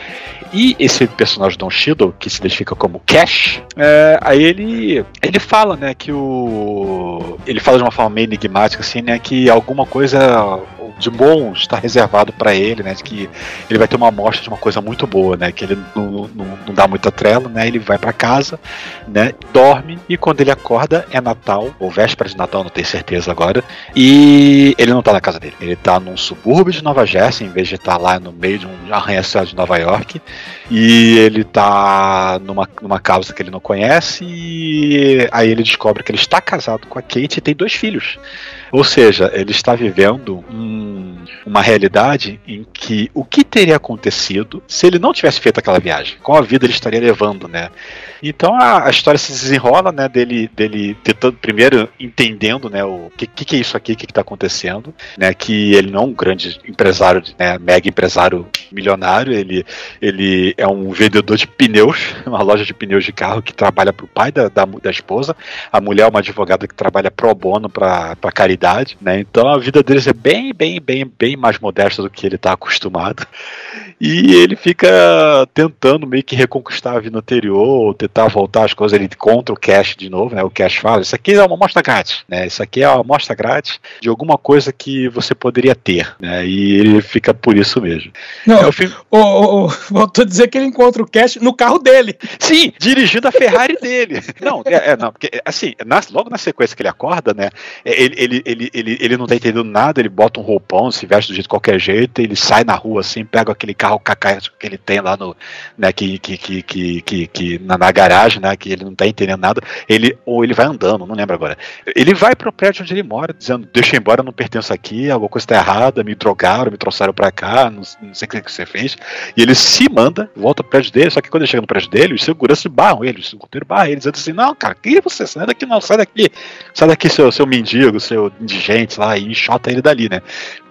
E esse personagem Don Cheadle, que se identifica como Cash, é, aí ele ele fala, né, que o ele fala de uma forma meio enigmática assim, né, que alguma coisa de bom está reservado para ele, né, de que ele vai ter uma amostra de uma coisa muito boa, né, que ele não, não, não dá muita trela, né, ele vai para casa, né, dorme e quando ele acorda é Natal ou véspera de Natal, não tenho certeza agora, e ele não tá na casa dele, ele tá num subúrbio de Nova Jersey, em vez de estar lá no meio de um arranha-céu de Nova York, e ele tá numa, numa casa que ele não conhece e aí ele descobre que ele está casado com a Kate e tem dois filhos. Ou seja, ele está vivendo um- uma realidade em que o que teria acontecido se ele não tivesse feito aquela viagem? Qual a vida ele estaria levando, né? Então a, a história se desenrola, né, dele, dele tentando, primeiro entendendo, né, o que, que, que é isso aqui, o que está acontecendo, né, que ele não é um grande empresário, né, mega empresário milionário, ele, ele é um vendedor de pneus, uma loja de pneus de carro que trabalha para o pai da, da, da esposa, a mulher é uma advogada que trabalha pro bono para caridade, né, então a vida deles é bem, bem, bem, bem mais modesta do que ele está acostumado, e ele fica tentando meio que reconquistar a vida anterior, tentar voltar as coisas, ele encontra o Cash de novo, né? O Cash fala, isso aqui é uma amostra grátis, né? Isso aqui é uma amostra grátis de alguma coisa que você poderia ter, né? E ele fica por isso mesmo. Não, É o filme- ô, voltou a dizer que ele encontra o Cash no carro dele. Sim, dirigindo a Ferrari dele. Não, é, é, não, porque assim, na- logo na sequência que ele acorda, né? Ele, ele, ele, ele, ele não tá entendendo nada, ele bota um, roup, roupão, se veste do jeito de qualquer jeito, ele sai na rua assim, pega aquele carro cacaio que ele tem lá no, né, que, que, que, que, que, que na, na garagem, né, que ele não tá entendendo nada, ele, ou ele vai andando, não lembro agora. Ele vai pro prédio onde ele mora, dizendo, deixa eu embora, eu não pertenço aqui, alguma coisa tá errada, me drogaram, me trouxeram pra cá, não, não sei o que você fez. E ele se manda, volta pro prédio dele, só que quando ele chega no prédio dele, os seguranças barram ele, os seguranças barram ele, dizendo assim, não, cara, que você? Sai daqui não, sai daqui, sai daqui, seu, seu mendigo, seu indigente lá, e enxota ele dali, né?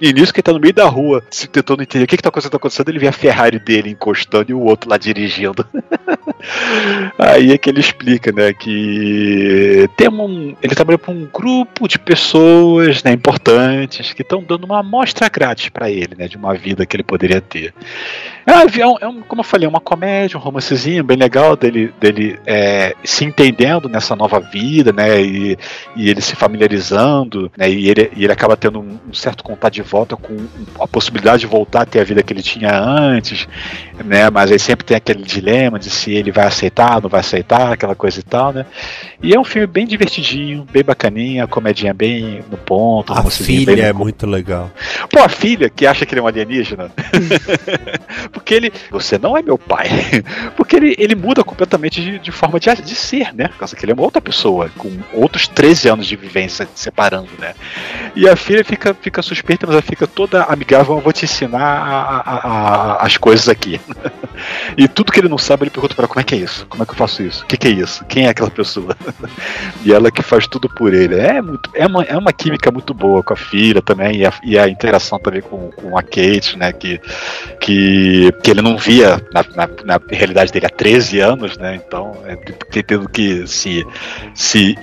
E nisso que ele tá no meio da rua, se tentando entender o que que tá acontecendo, tá acontecendo, ele vê a Ferrari dele encostando e o outro lá dirigindo. Aí é que ele explica, né, que tem um, ele trabalha para um grupo de pessoas, né, importantes, que estão dando uma amostra grátis para ele, né, de uma vida que ele poderia ter. É, um, é um, como eu falei, uma comédia, um romancezinho bem legal dele, dele é, se entendendo nessa nova vida, né, e, e ele se familiarizando, né, e ele, e ele acaba tendo um, um certo contato de volta com a possibilidade de voltar a ter a vida que ele tinha antes, né, mas aí sempre tem aquele dilema de se ele vai aceitar, não vai aceitar, aquela coisa e tal, né. E é um filme bem divertidinho, bem bacaninha, comedinha bem no ponto, A filha bem é muito legal. Pô, a filha que acha que ele é um alienígena. Porque ele. Você não é meu pai. Porque ele, ele muda completamente de, de forma de, de ser, né? Por causa que ele é uma outra pessoa, com outros 13 anos de vivência separando, né? E a filha fica, fica suspeita, mas ela fica toda amigável. Eu vou te ensinar a- a- a- as coisas aqui. e tudo que ele não sabe, ele pergunta pra ela: como é que é isso? Como é que eu faço isso? O que, que é isso? Quem é aquela pessoa? e ela que faz tudo por ele. É, muito, é, uma, é uma química muito boa com a filha também, e a, e a interação também com, com a Kate, né? Que, que, que ele não via na, na, na realidade dele há 13 anos, né? Então, é, tem tendo que se, se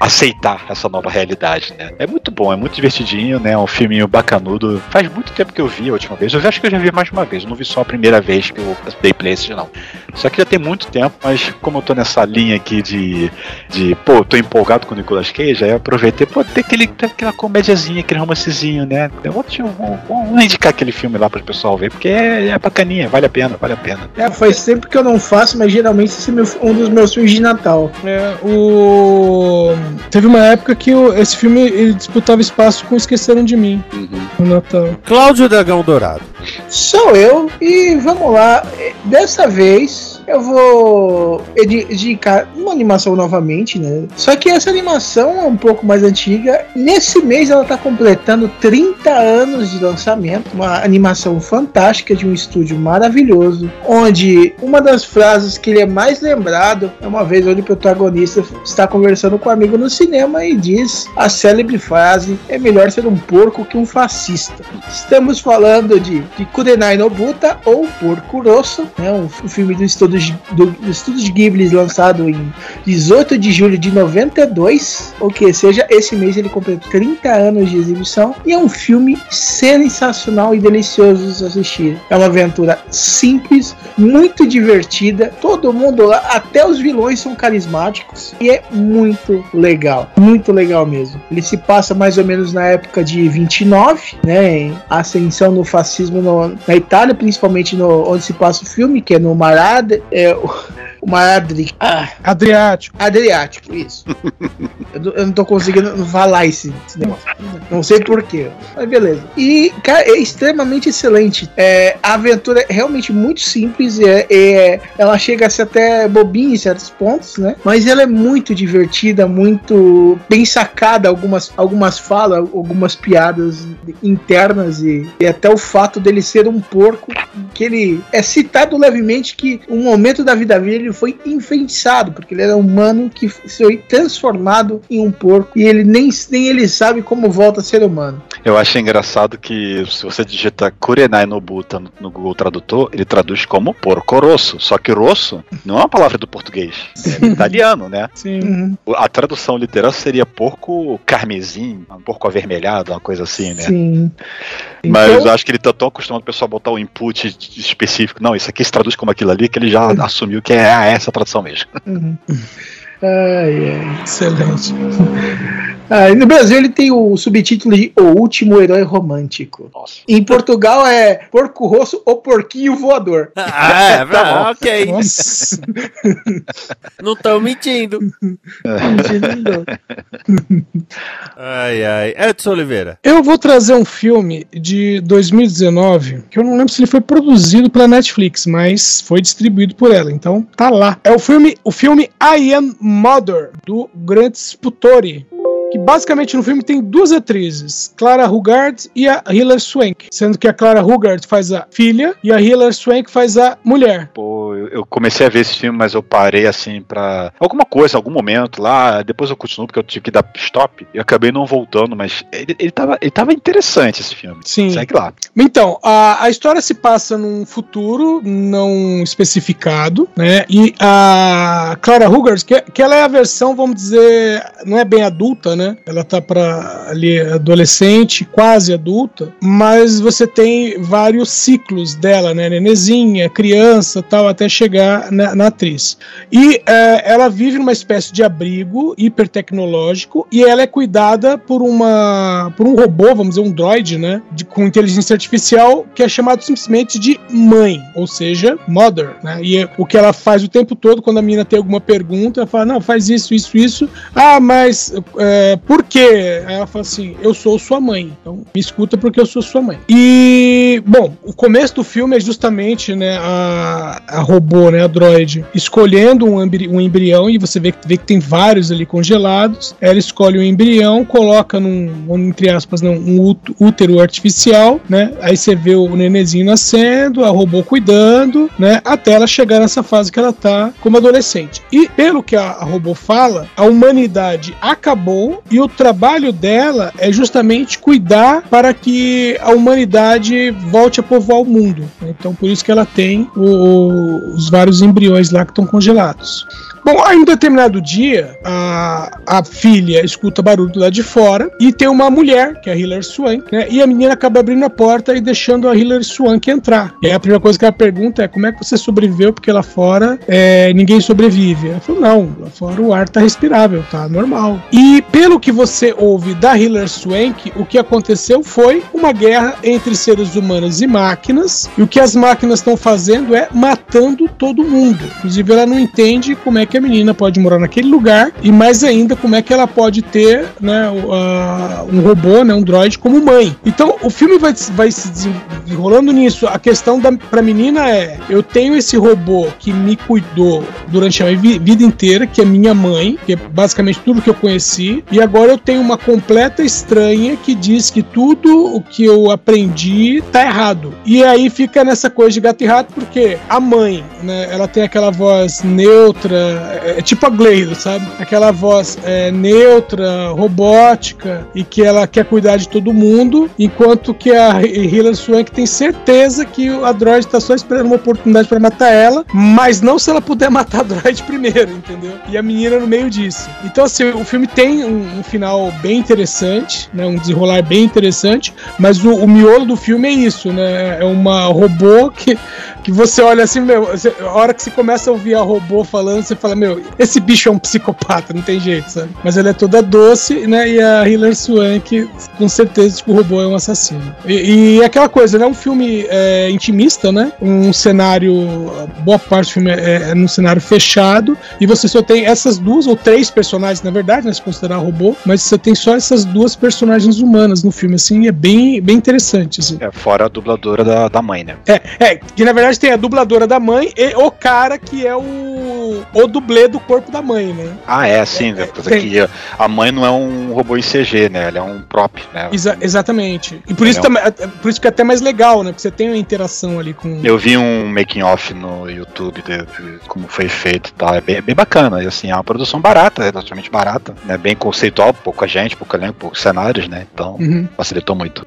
aceitar essa nova realidade, né? É muito bom, é muito divertidinho, né? Um filminho bacanudo. Faz muito tempo que eu vi a última vez. Eu acho que eu já vi mais de uma vez. Eu não vi só a primeira vez que eu dei play esse, não. Só que já tem muito tempo, mas como eu tô nessa linha aqui de, de pô, tô empolgado com o Nicolas Cage, aí eu aproveitei, pô, tem aquele, tem aquela comédiazinha, aquele romancezinho, né? Eu vou, te- vou- vou indicar aquele filme lá pro pessoal ver, porque é, é bacaninha, vale a pena, vale a pena. É, faz tempo que eu não faço, mas geralmente esse é um dos meus filmes de Natal. É, o... Teve uma época que o- esse filme ele disputava espaço com Esqueceram de Mim no Natal. Cláudio Dragão Dourado. Sou eu e vamos lá. Dessa vez eu vou indicar uma animação novamente, né? Só que essa animação é um pouco mais antiga. Nesse mês ela tá completando 30 anos de lançamento. Uma animação fantástica de um estúdio maravilhoso. Onde uma das frases que ele é mais lembrado é uma vez onde o protagonista está conversando com um amigo no cinema e diz a célebre frase: é melhor ser um porco que um fascista. Estamos falando de, de Kurenai Nobuta ou Porco Rosso, né, um, filme do estúdio, do, do estúdio Ghibli lançado em 18 de julho de 92, ou que seja, esse mês ele completou 30 anos de exibição e é um filme sensacional e delicioso de assistir. É uma aventura simples, muito divertida, todo mundo lá, até os vilões são carismáticos e é muito legal, muito legal mesmo. Ele se passa mais ou menos na época de 29, né, em ascensão no fascismo no- na Itália, principalmente no, onde se passa o filme, que é no Marad, é, o, o Maradri, ah, Adriático. Adriático, isso. eu, não- eu não tô conseguindo falar esse, esse negócio. Não sei porquê, mas beleza. E, cara, é extremamente excelente. É, a aventura é realmente muito simples, é, é- ela chega a ser até bobinha em certos pontos, né? Mas ela é muito divertida, muito bem sacada, algumas, algumas falas, algumas piadas internas e, e até o fato dele ser um porco, que ele é citado levemente que um momento da vida dele ele foi influenciado, porque ele era um humano que foi transformado em um porco e ele nem, nem ele sabe como volta a ser humano. Eu achei engraçado que se você digita Kurenai Nobuta no, no Google Tradutor, ele traduz como porco rosso. Só que rosso não é uma palavra do português, é italiano, né? Sim. Uhum, A tradução literal seria porco carmesim, um porco avermelhado, uma coisa assim, né? sim. Mas Então- eu acho que ele tá tão acostumado o pessoal botar o input específico. Não, isso aqui se traduz como aquilo ali, que ele já assumiu que é ah, essa a tradução mesmo. Uhum. Ai, ai. Excelente. Ah, no Brasil ele tem o subtítulo de O Último Herói Romântico. Nossa. Em Portugal é Porco Rosso ou Porquinho Voador. Ah, é, Tá ok. Nossa. Não estão mentindo. Entendeu? Ai, ai. Edson Oliveira. Eu vou trazer um filme de 2019, que eu não lembro se ele foi produzido pela Netflix, mas foi distribuído por ela, então tá lá. É o filme, o filme I Am Mother, do Grant Sputtori. Que basicamente no filme tem duas atrizes, Clara Huggard e a Hilary Swank. Sendo que a Clara Huggard faz a filha e a Hilary Swank faz a mulher. Pô, eu comecei a ver esse filme, mas eu parei assim pra. Alguma coisa, algum momento lá. Depois eu continuo porque eu tive que dar stop. E acabei não voltando, mas ele, ele, tava, ele tava interessante esse filme. Sim. Segue lá. Então, a, a história se passa num futuro não especificado, né? E a Clara Huggard, que, que ela é a versão, vamos dizer, não é bem adulta, né? Ela tá pra ali adolescente, quase adulta, mas você tem vários ciclos dela, né? Nenezinha, criança, tal, até chegar na, na atriz. E é, ela vive numa espécie de abrigo hipertecnológico e ela é cuidada por uma por um robô, vamos dizer, um droid, né? De, com inteligência artificial que é chamado simplesmente de mãe, ou seja, mother, né? E é o que ela faz o tempo todo quando a menina tem alguma pergunta, ela fala, não, faz isso, isso, isso. Ah, mas é, por quê? Ela fala assim, eu sou sua mãe, então me escuta porque eu sou sua mãe. E, bom, o começo do filme é justamente, né, a, a robô, né, a droid, escolhendo um, um embrião e você vê, vê que tem vários ali congelados. Ela escolhe um embrião, coloca num, entre aspas, num, um út- útero artificial, né? Aí você vê o nenenzinho nascendo, a robô cuidando, né? Até ela chegar nessa fase que ela tá como adolescente. E pelo que a, a robô fala, a humanidade acabou e o trabalho dela é justamente cuidar para que a humanidade volte a povoar o mundo. Então por isso que ela tem o- os vários embriões lá que estão congelados. Bom, aí um determinado dia, a, a filha escuta barulho lá de fora e tem uma mulher, que é a Hilary Swank, né? E a menina acaba abrindo a porta e deixando a Hilary Swank entrar. E aí a primeira coisa que ela pergunta é como é que você sobreviveu, porque lá fora é, ninguém sobrevive. Ela falou, não, lá fora o ar tá respirável, tá normal. E pelo que você ouve da Hilary Swank, o que aconteceu foi uma guerra entre seres humanos e máquinas, e o que as máquinas estão fazendo é matando todo mundo. Inclusive ela não entende como é que a menina pode morar naquele lugar e mais ainda como é que ela pode ter né, a- um robô, né, um droid como mãe. Então o filme vai, vai se desenrolando nisso. A questão da pra menina é: eu tenho esse robô que me cuidou durante a minha vi- vida inteira, que é minha mãe, que é basicamente tudo que eu conheci, e agora eu tenho uma completa estranha que diz que tudo o que eu aprendi tá errado. E aí fica nessa coisa de gato e rato, porque a mãe, né, ela tem aquela voz neutra, é, é tipo a Gleido, sabe? Aquela voz é, neutra, robótica, e que ela quer cuidar de todo mundo, enquanto que a Hilary Swank tem certeza que a droid tá só esperando uma oportunidade para matar ela, mas não se ela puder matar a droid primeiro, entendeu? E a menina no meio disso. Então, assim, o filme tem um, um final bem interessante, né? Um desenrolar bem interessante, mas o, o miolo do filme é isso, né? É uma robô que, que você olha assim, meu, você- a hora que você começa a ouvir a robô falando, você fala, meu, esse bicho é um psicopata, não tem jeito, sabe? Mas ela é toda doce, né? E a Hilary Swank, com certeza, que o robô é um assassino. E, e é aquela coisa, né? Um filme é, intimista, né? Um cenário, boa parte do filme é, é num cenário fechado, e você só tem essas duas ou três personagens, na verdade, né? Se considerar robô, mas você tem só essas duas personagens humanas no filme, assim, e é bem, bem interessante, assim. É, fora a dubladora da, da mãe, né? É, é, que na verdade tem a dubladora da mãe e o cara que é o, o dublê do corpo da mãe, né? Ah, é, sim. Coisa tem. que a mãe não é um robô em CG, né? Ela é um prop, né? Exa- exatamente. E por isso, Legal. também, é- por isso que é até mais legal, né? Porque você tem uma interação ali com. Eu vi um making off no YouTube de, de como foi feito e tal. É bem, bem bacana. E assim, é uma produção barata, relativamente barata, né? Bem conceitual, pouca gente, pouco elenco, poucos cenários, né? Então Uhum. facilitou muito.